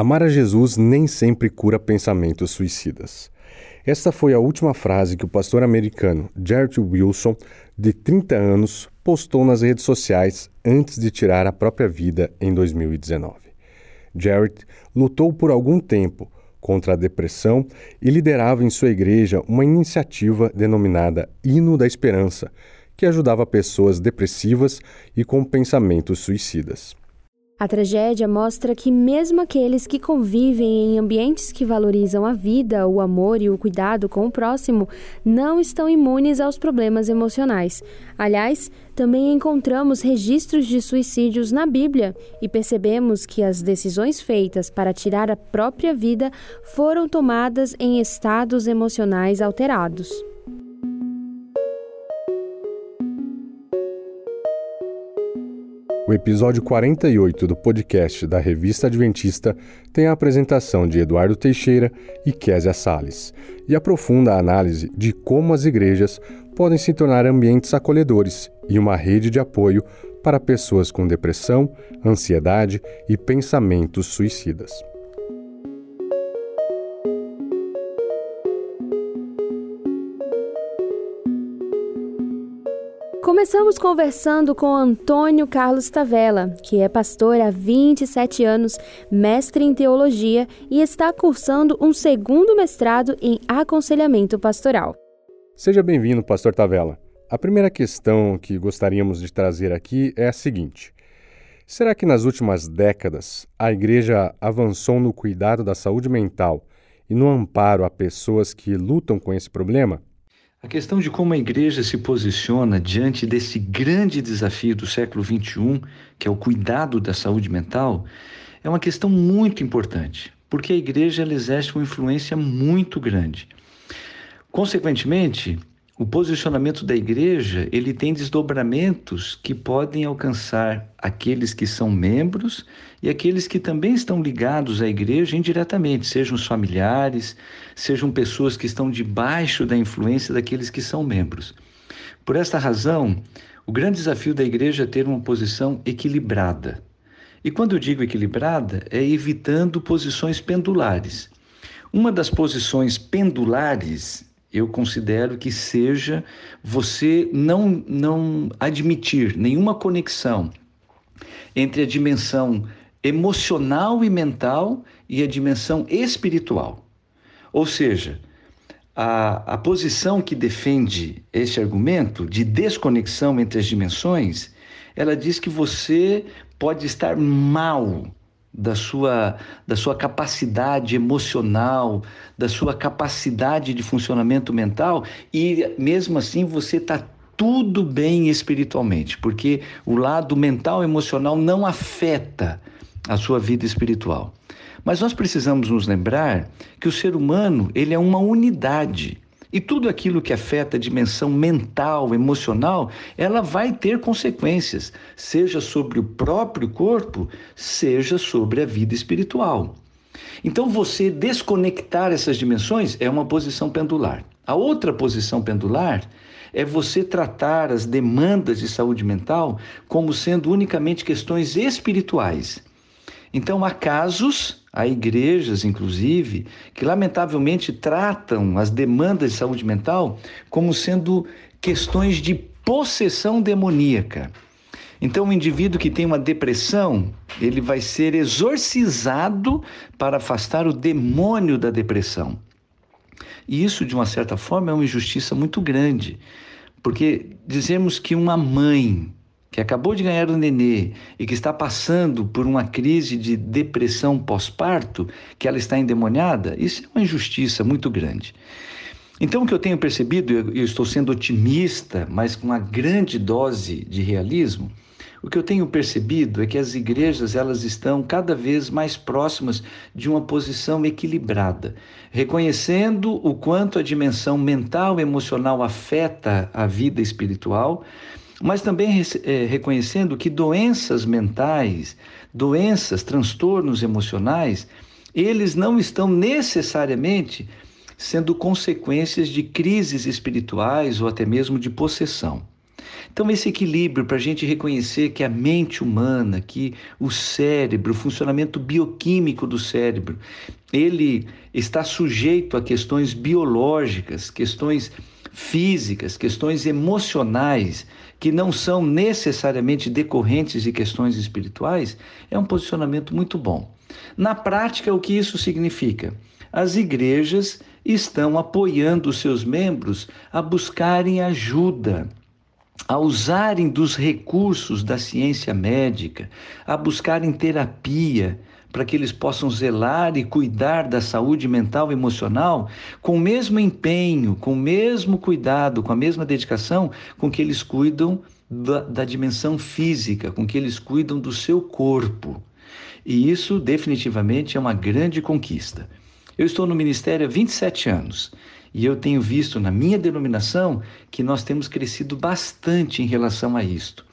Amar a Jesus nem sempre cura pensamentos suicidas. Esta foi a última frase que o pastor americano Jared Wilson, de 30 anos, postou nas redes sociais antes de tirar a própria vida em 2019. Jared lutou por algum tempo contra a depressão e liderava em sua igreja uma iniciativa denominada Hino da Esperança, que ajudava pessoas depressivas e com pensamentos suicidas. A tragédia mostra que, mesmo aqueles que convivem em ambientes que valorizam a vida, o amor e o cuidado com o próximo, não estão imunes aos problemas emocionais. Aliás, também encontramos registros de suicídios na Bíblia e percebemos que as decisões feitas para tirar a própria vida foram tomadas em estados emocionais alterados. O episódio 48 do podcast da Revista Adventista tem a apresentação de Eduardo Teixeira e Késia Sales e aprofunda a análise de como as igrejas podem se tornar ambientes acolhedores e uma rede de apoio para pessoas com depressão, ansiedade e pensamentos suicidas. Começamos conversando com Antônio Carlos Tavella, que é pastor há 27 anos, mestre em teologia e está cursando um segundo mestrado em aconselhamento pastoral. Seja bem-vindo, pastor Tavella. A primeira questão que gostaríamos de trazer aqui é a seguinte: Será que nas últimas décadas a igreja avançou no cuidado da saúde mental e no amparo a pessoas que lutam com esse problema? A questão de como a igreja se posiciona diante desse grande desafio do século XXI, que é o cuidado da saúde mental, é uma questão muito importante, porque a igreja exerce uma influência muito grande. Consequentemente, o posicionamento da igreja, ele tem desdobramentos que podem alcançar aqueles que são membros e aqueles que também estão ligados à igreja indiretamente, sejam os familiares, sejam pessoas que estão debaixo da influência daqueles que são membros. Por esta razão, o grande desafio da igreja é ter uma posição equilibrada. E quando eu digo equilibrada, é evitando posições pendulares. Uma das posições pendulares eu considero que seja você não, não admitir nenhuma conexão entre a dimensão emocional e mental e a dimensão espiritual. Ou seja, a, a posição que defende este argumento de desconexão entre as dimensões, ela diz que você pode estar mal da sua, da sua capacidade emocional, da sua capacidade de funcionamento mental e mesmo assim você está tudo bem espiritualmente, porque o lado mental emocional não afeta a sua vida espiritual. Mas nós precisamos nos lembrar que o ser humano, ele é uma unidade. E tudo aquilo que afeta a dimensão mental, emocional, ela vai ter consequências, seja sobre o próprio corpo, seja sobre a vida espiritual. Então, você desconectar essas dimensões é uma posição pendular. A outra posição pendular é você tratar as demandas de saúde mental como sendo unicamente questões espirituais. Então, há casos Há igrejas, inclusive, que lamentavelmente tratam as demandas de saúde mental como sendo questões de possessão demoníaca. Então, o indivíduo que tem uma depressão, ele vai ser exorcizado para afastar o demônio da depressão. E isso, de uma certa forma, é uma injustiça muito grande, porque dizemos que uma mãe que acabou de ganhar o nenê e que está passando por uma crise de depressão pós-parto, que ela está endemoniada, isso é uma injustiça muito grande. Então, o que eu tenho percebido, eu estou sendo otimista, mas com uma grande dose de realismo, o que eu tenho percebido é que as igrejas elas estão cada vez mais próximas de uma posição equilibrada, reconhecendo o quanto a dimensão mental e emocional afeta a vida espiritual, mas também é, reconhecendo que doenças mentais, doenças, transtornos emocionais, eles não estão necessariamente sendo consequências de crises espirituais ou até mesmo de possessão. Então, esse equilíbrio para a gente reconhecer que a mente humana, que o cérebro, o funcionamento bioquímico do cérebro, ele está sujeito a questões biológicas, questões físicas, questões emocionais, que não são necessariamente decorrentes de questões espirituais, é um posicionamento muito bom. Na prática, o que isso significa? As igrejas estão apoiando os seus membros a buscarem ajuda, a usarem dos recursos da ciência médica, a buscarem terapia, para que eles possam zelar e cuidar da saúde mental e emocional com o mesmo empenho, com o mesmo cuidado, com a mesma dedicação com que eles cuidam da, da dimensão física, com que eles cuidam do seu corpo. E isso definitivamente é uma grande conquista. Eu estou no ministério há 27 anos e eu tenho visto na minha denominação que nós temos crescido bastante em relação a isto.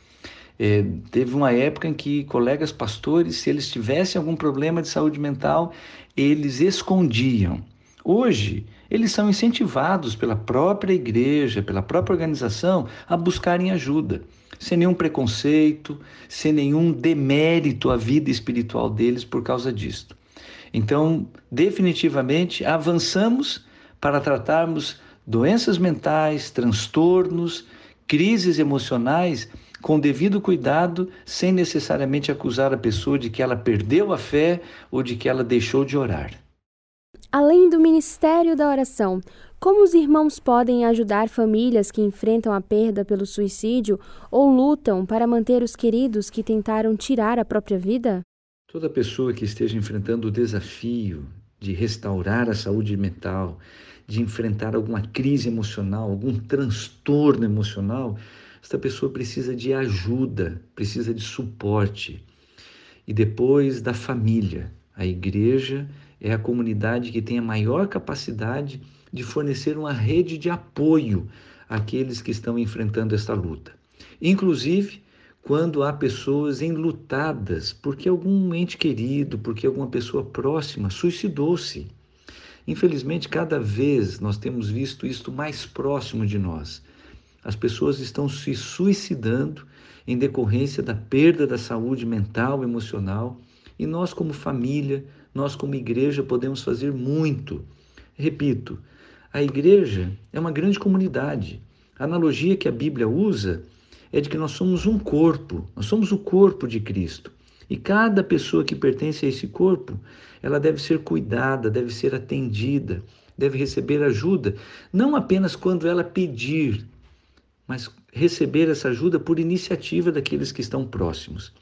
É, teve uma época em que colegas pastores, se eles tivessem algum problema de saúde mental, eles escondiam. Hoje, eles são incentivados pela própria igreja, pela própria organização, a buscarem ajuda, sem nenhum preconceito, sem nenhum demérito à vida espiritual deles por causa disto. Então, definitivamente, avançamos para tratarmos doenças mentais, transtornos, crises emocionais com devido cuidado, sem necessariamente acusar a pessoa de que ela perdeu a fé ou de que ela deixou de orar. Além do ministério da oração, como os irmãos podem ajudar famílias que enfrentam a perda pelo suicídio ou lutam para manter os queridos que tentaram tirar a própria vida? Toda pessoa que esteja enfrentando o desafio de restaurar a saúde mental, de enfrentar alguma crise emocional, algum transtorno emocional, esta pessoa precisa de ajuda, precisa de suporte. E depois da família, a igreja é a comunidade que tem a maior capacidade de fornecer uma rede de apoio àqueles que estão enfrentando esta luta. Inclusive, quando há pessoas enlutadas porque algum ente querido, porque alguma pessoa próxima suicidou-se. Infelizmente, cada vez nós temos visto isto mais próximo de nós. As pessoas estão se suicidando em decorrência da perda da saúde mental, emocional, e nós, como família, nós, como igreja, podemos fazer muito. Repito, a igreja é uma grande comunidade. A analogia que a Bíblia usa é de que nós somos um corpo, nós somos o corpo de Cristo. E cada pessoa que pertence a esse corpo, ela deve ser cuidada, deve ser atendida, deve receber ajuda, não apenas quando ela pedir, mas receber essa ajuda por iniciativa daqueles que estão próximos.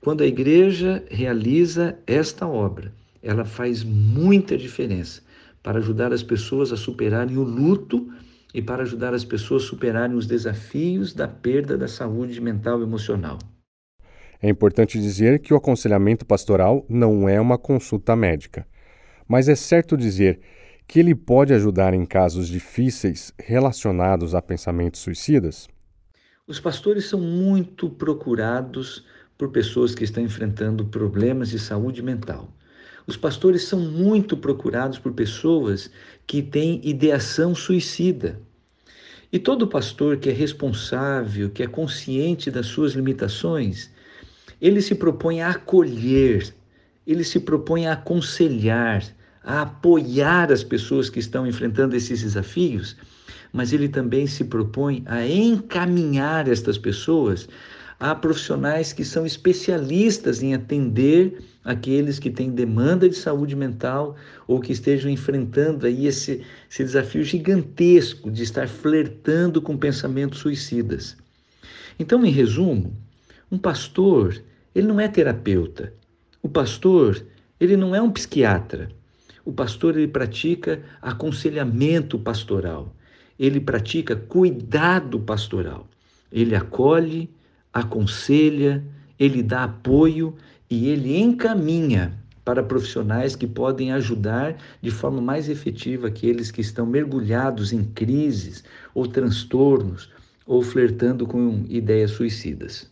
Quando a igreja realiza esta obra, ela faz muita diferença para ajudar as pessoas a superarem o luto e para ajudar as pessoas a superarem os desafios da perda da saúde mental e emocional. É importante dizer que o aconselhamento pastoral não é uma consulta médica, mas é certo dizer que ele pode ajudar em casos difíceis relacionados a pensamentos suicidas? Os pastores são muito procurados por pessoas que estão enfrentando problemas de saúde mental. Os pastores são muito procurados por pessoas que têm ideação suicida. E todo pastor que é responsável, que é consciente das suas limitações, ele se propõe a acolher, ele se propõe a aconselhar, a apoiar as pessoas que estão enfrentando esses desafios, mas ele também se propõe a encaminhar estas pessoas a profissionais que são especialistas em atender aqueles que têm demanda de saúde mental ou que estejam enfrentando aí esse, esse desafio gigantesco de estar flertando com pensamentos suicidas. Então, em resumo, um pastor, ele não é terapeuta. O pastor, ele não é um psiquiatra. O pastor ele pratica aconselhamento pastoral. Ele pratica cuidado pastoral. Ele acolhe, aconselha, ele dá apoio e ele encaminha para profissionais que podem ajudar de forma mais efetiva aqueles que estão mergulhados em crises ou transtornos ou flertando com ideias suicidas.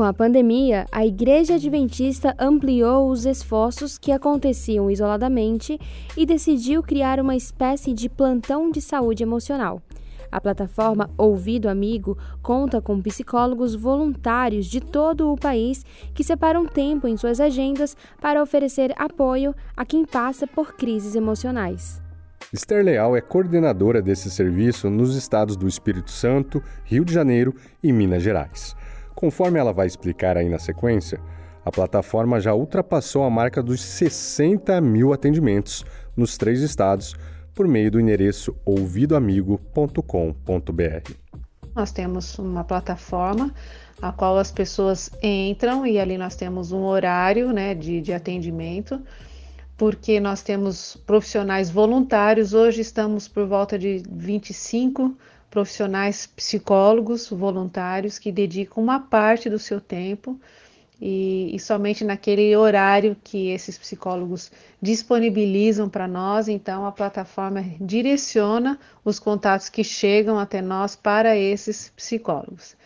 Com a pandemia, a Igreja Adventista ampliou os esforços que aconteciam isoladamente e decidiu criar uma espécie de plantão de saúde emocional. A plataforma Ouvido Amigo conta com psicólogos voluntários de todo o país que separam tempo em suas agendas para oferecer apoio a quem passa por crises emocionais. Esther Leal é coordenadora desse serviço nos estados do Espírito Santo, Rio de Janeiro e Minas Gerais. Conforme ela vai explicar aí na sequência, a plataforma já ultrapassou a marca dos 60 mil atendimentos nos três estados por meio do endereço ouvidoamigo.com.br. Nós temos uma plataforma a qual as pessoas entram e ali nós temos um horário né, de, de atendimento, porque nós temos profissionais voluntários. Hoje estamos por volta de 25 profissionais psicólogos voluntários que dedicam uma parte do seu tempo e, e, somente naquele horário que esses psicólogos disponibilizam para nós, então a plataforma direciona os contatos que chegam até nós para esses psicólogos.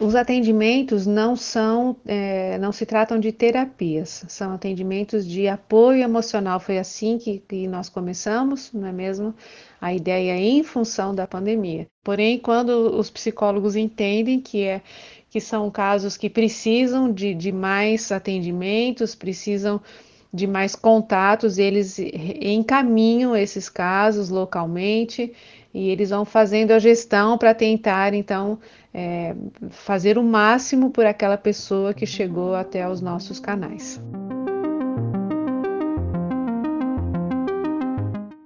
Os atendimentos não são, é, não se tratam de terapias, são atendimentos de apoio emocional. Foi assim que, que nós começamos, não é mesmo? A ideia é em função da pandemia. Porém, quando os psicólogos entendem que é que são casos que precisam de, de mais atendimentos, precisam de mais contatos, eles encaminham esses casos localmente e eles vão fazendo a gestão para tentar, então, é, fazer o máximo por aquela pessoa que chegou até os nossos canais.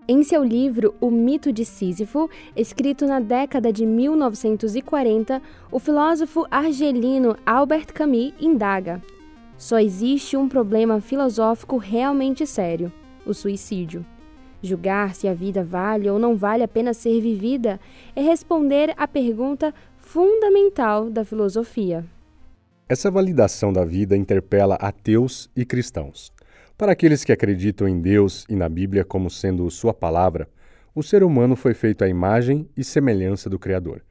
Em seu livro O Mito de Sísifo, escrito na década de 1940, o filósofo argelino Albert Camus indaga: só existe um problema filosófico realmente sério: o suicídio. Julgar se a vida vale ou não vale a pena ser vivida é responder à pergunta fundamental da filosofia. Essa validação da vida interpela ateus e cristãos. Para aqueles que acreditam em Deus e na Bíblia como sendo Sua palavra, o ser humano foi feito à imagem e semelhança do Criador.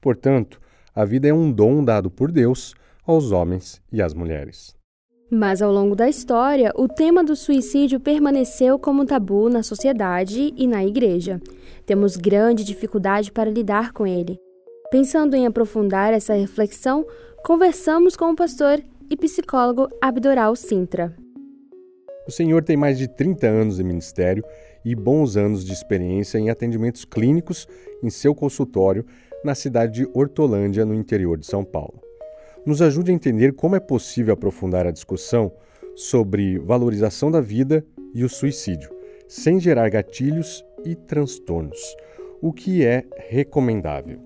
Portanto, a vida é um dom dado por Deus aos homens e às mulheres. Mas ao longo da história, o tema do suicídio permaneceu como tabu na sociedade e na igreja. Temos grande dificuldade para lidar com ele. Pensando em aprofundar essa reflexão, conversamos com o pastor e psicólogo Abdoral Sintra. O senhor tem mais de 30 anos de ministério e bons anos de experiência em atendimentos clínicos em seu consultório na cidade de Hortolândia, no interior de São Paulo. Nos ajude a entender como é possível aprofundar a discussão sobre valorização da vida e o suicídio, sem gerar gatilhos e transtornos, o que é recomendável.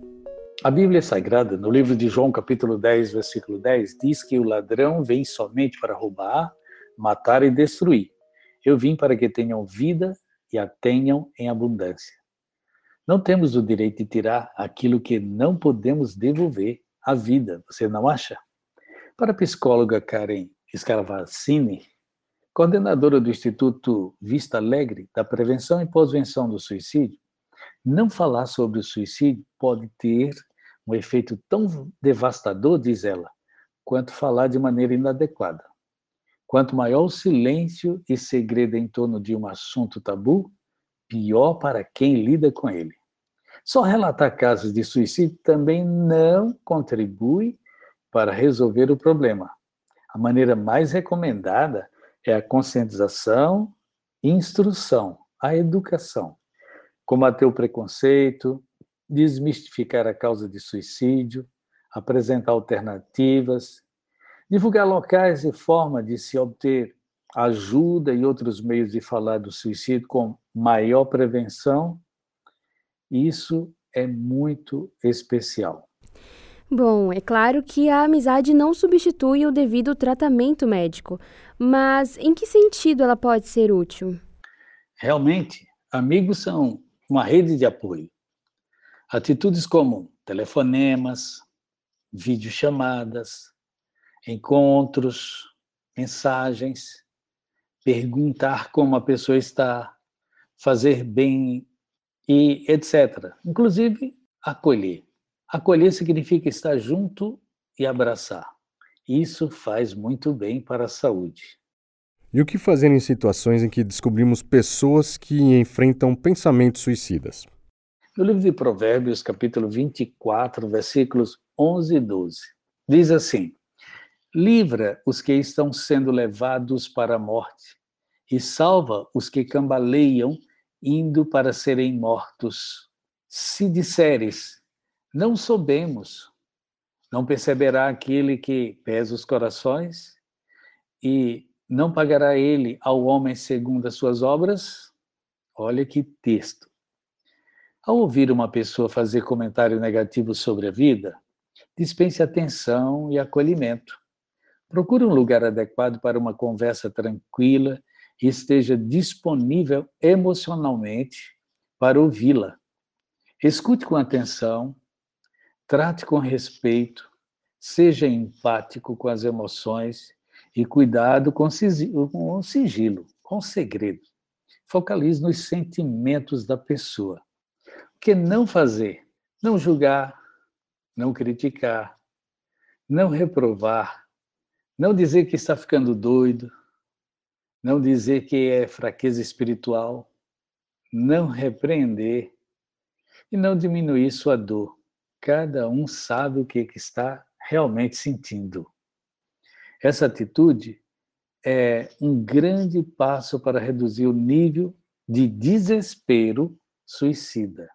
A Bíblia Sagrada, no livro de João, capítulo 10, versículo 10, diz que o ladrão vem somente para roubar, matar e destruir. Eu vim para que tenham vida e a tenham em abundância. Não temos o direito de tirar aquilo que não podemos devolver à vida, você não acha? Para a psicóloga Karen Scaravacini, coordenadora do Instituto Vista Alegre da Prevenção e Pós-Venção do Suicídio, não falar sobre o suicídio pode ter um efeito tão devastador, diz ela, quanto falar de maneira inadequada. Quanto maior o silêncio e segredo em torno de um assunto tabu, pior para quem lida com ele. Só relatar casos de suicídio também não contribui para resolver o problema. A maneira mais recomendada é a conscientização instrução, a educação. Combater o preconceito, desmistificar a causa de suicídio, apresentar alternativas, Divulgar locais e forma de se obter ajuda e outros meios de falar do suicídio com maior prevenção, isso é muito especial. Bom, é claro que a amizade não substitui o devido tratamento médico, mas em que sentido ela pode ser útil? Realmente, amigos são uma rede de apoio. Atitudes como telefonemas, videochamadas, encontros, mensagens, perguntar como a pessoa está, fazer bem e etc. Inclusive, acolher. Acolher significa estar junto e abraçar. Isso faz muito bem para a saúde. E o que fazer em situações em que descobrimos pessoas que enfrentam pensamentos suicidas? No livro de Provérbios, capítulo 24, versículos 11 e 12, diz assim: Livra os que estão sendo levados para a morte e salva os que cambaleiam indo para serem mortos. Se disseres, não soubemos, não perceberá aquele que pesa os corações e não pagará ele ao homem segundo as suas obras? Olha que texto. Ao ouvir uma pessoa fazer comentário negativo sobre a vida, dispense atenção e acolhimento. Procure um lugar adequado para uma conversa tranquila e esteja disponível emocionalmente para ouvi-la. Escute com atenção, trate com respeito, seja empático com as emoções e cuidado com o sigilo, com o segredo. Focalize nos sentimentos da pessoa. O que não fazer? Não julgar, não criticar, não reprovar, não dizer que está ficando doido, não dizer que é fraqueza espiritual, não repreender e não diminuir sua dor. Cada um sabe o que está realmente sentindo. Essa atitude é um grande passo para reduzir o nível de desespero suicida.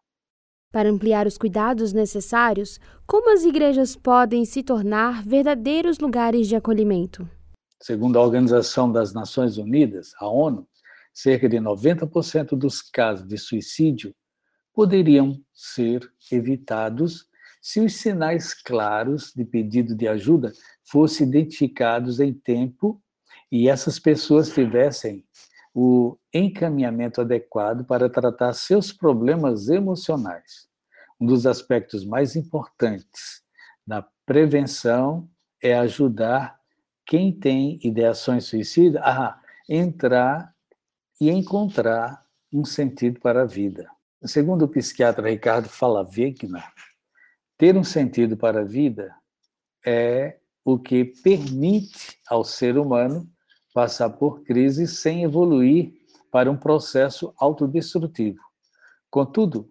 Para ampliar os cuidados necessários, como as igrejas podem se tornar verdadeiros lugares de acolhimento? Segundo a Organização das Nações Unidas, a ONU, cerca de 90% dos casos de suicídio poderiam ser evitados se os sinais claros de pedido de ajuda fossem identificados em tempo e essas pessoas tivessem o encaminhamento adequado para tratar seus problemas emocionais. Um dos aspectos mais importantes da prevenção é ajudar quem tem ideações suicidas a entrar e encontrar um sentido para a vida. Segundo o psiquiatra Ricardo Fallavegna, ter um sentido para a vida é o que permite ao ser humano passar por crises sem evoluir para um processo autodestrutivo. Contudo,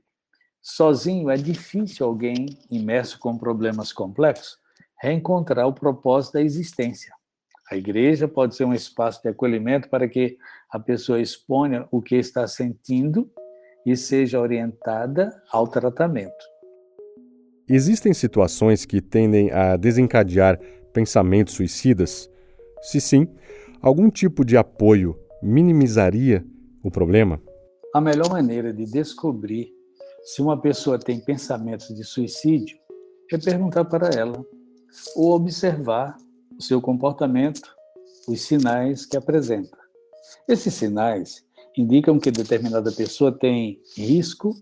sozinho é difícil alguém imerso com problemas complexos reencontrar o propósito da existência. A igreja pode ser um espaço de acolhimento para que a pessoa exponha o que está sentindo e seja orientada ao tratamento. Existem situações que tendem a desencadear pensamentos suicidas? Se sim, algum tipo de apoio minimizaria o problema? A melhor maneira de descobrir se uma pessoa tem pensamentos de suicídio é perguntar para ela ou observar o seu comportamento, os sinais que apresenta. Esses sinais indicam que determinada pessoa tem risco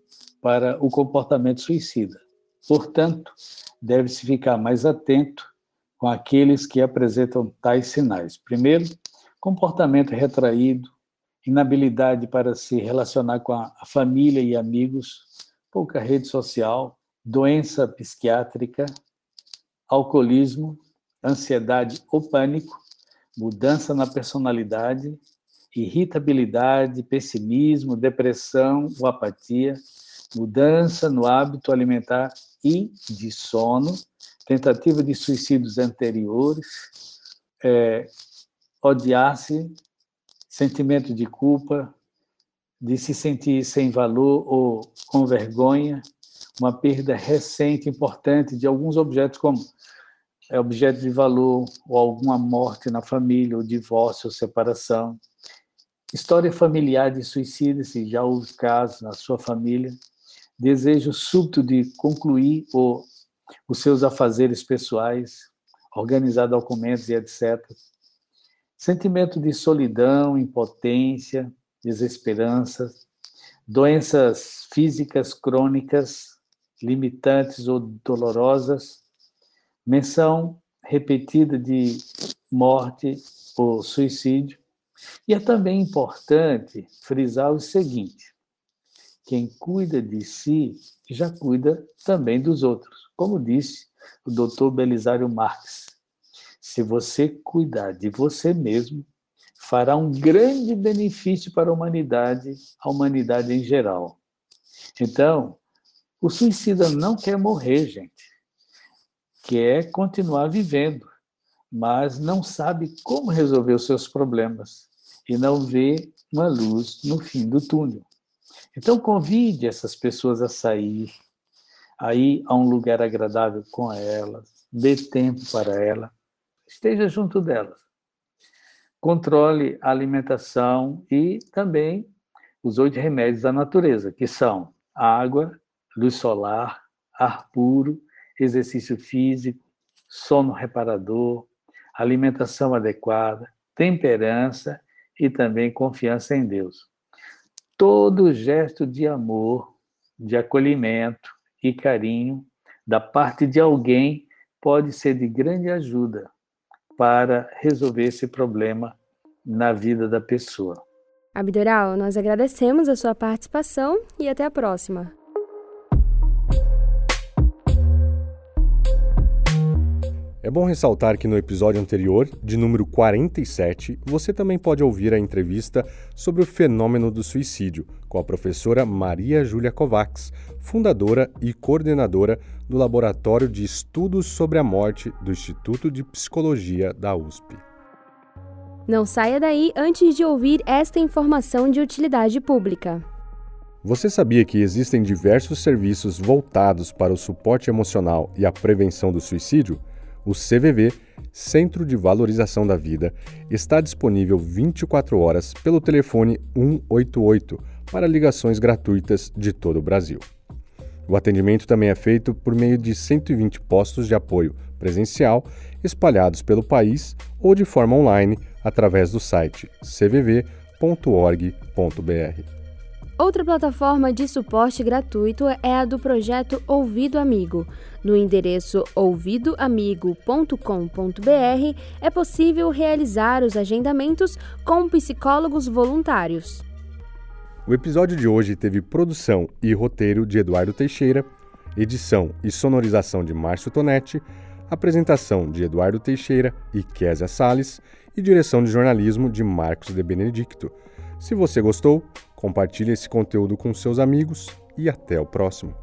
para o comportamento suicida. Portanto, deve-se ficar mais atento com aqueles que apresentam tais sinais. Primeiro, comportamento retraído, inabilidade para se relacionar com a família e amigos, pouca rede social, doença psiquiátrica, alcoolismo, ansiedade ou pânico, mudança na personalidade, irritabilidade, pessimismo, depressão ou apatia, mudança no hábito alimentar e de sono, tentativa de suicídios anteriores, é, odiar-se, sentimento de culpa, de se sentir sem valor ou com vergonha, uma perda recente importante de alguns objetos como é objeto de valor, ou alguma morte na família, ou divórcio, ou separação. História familiar de suicídio, se já houve casos na sua família. Desejo súbito de concluir o, os seus afazeres pessoais, organizar documentos e etc. Sentimento de solidão, impotência, desesperança, doenças físicas crônicas, limitantes ou dolorosas, menção repetida de morte ou suicídio. E é também importante frisar o seguinte: quem cuida de si já cuida também dos outros, como disse o doutor Belisário Marx. se você cuidar de você mesmo, fará um grande benefício para a humanidade, a humanidade em geral. Então, o suicida não quer morrer, gente. Quer continuar vivendo, mas não sabe como resolver os seus problemas e não vê uma luz no fim do túnel. Então, convide essas pessoas a sair, a ir a um lugar agradável com elas, dê tempo para ela, esteja junto delas. Controle a alimentação e também os oito remédios da natureza, que são água, luz solar, ar puro, exercício físico, sono reparador, alimentação adequada, temperança e também confiança em Deus. Todo gesto de amor, de acolhimento e carinho da parte de alguém pode ser de grande ajuda para resolver esse problema na vida da pessoa. Abdoral, nós agradecemos a sua participação e até a próxima. Bom ressaltar que no episódio anterior, de número 47, você também pode ouvir a entrevista sobre o fenômeno do suicídio com a professora Maria Júlia Kovacs, fundadora e coordenadora do Laboratório de Estudos sobre a Morte do Instituto de Psicologia da USP. Não saia daí antes de ouvir esta informação de utilidade pública. Você sabia que existem diversos serviços voltados para o suporte emocional e a prevenção do suicídio? O CVV, Centro de Valorização da Vida, está disponível 24 horas pelo telefone 188 para ligações gratuitas de todo o Brasil. O atendimento também é feito por meio de 120 postos de apoio presencial espalhados pelo país ou de forma online através do site cvv.org.br. Outra plataforma de suporte gratuito é a do projeto Ouvido Amigo. No endereço ouvidoamigo.com.br é possível realizar os agendamentos com psicólogos voluntários. O episódio de hoje teve produção e roteiro de Eduardo Teixeira, edição e sonorização de Márcio Tonetti, apresentação de Eduardo Teixeira e Késia Sales e direção de jornalismo de Marcos de Benedicto. Se você gostou, compartilhe esse conteúdo com seus amigos e até o próximo.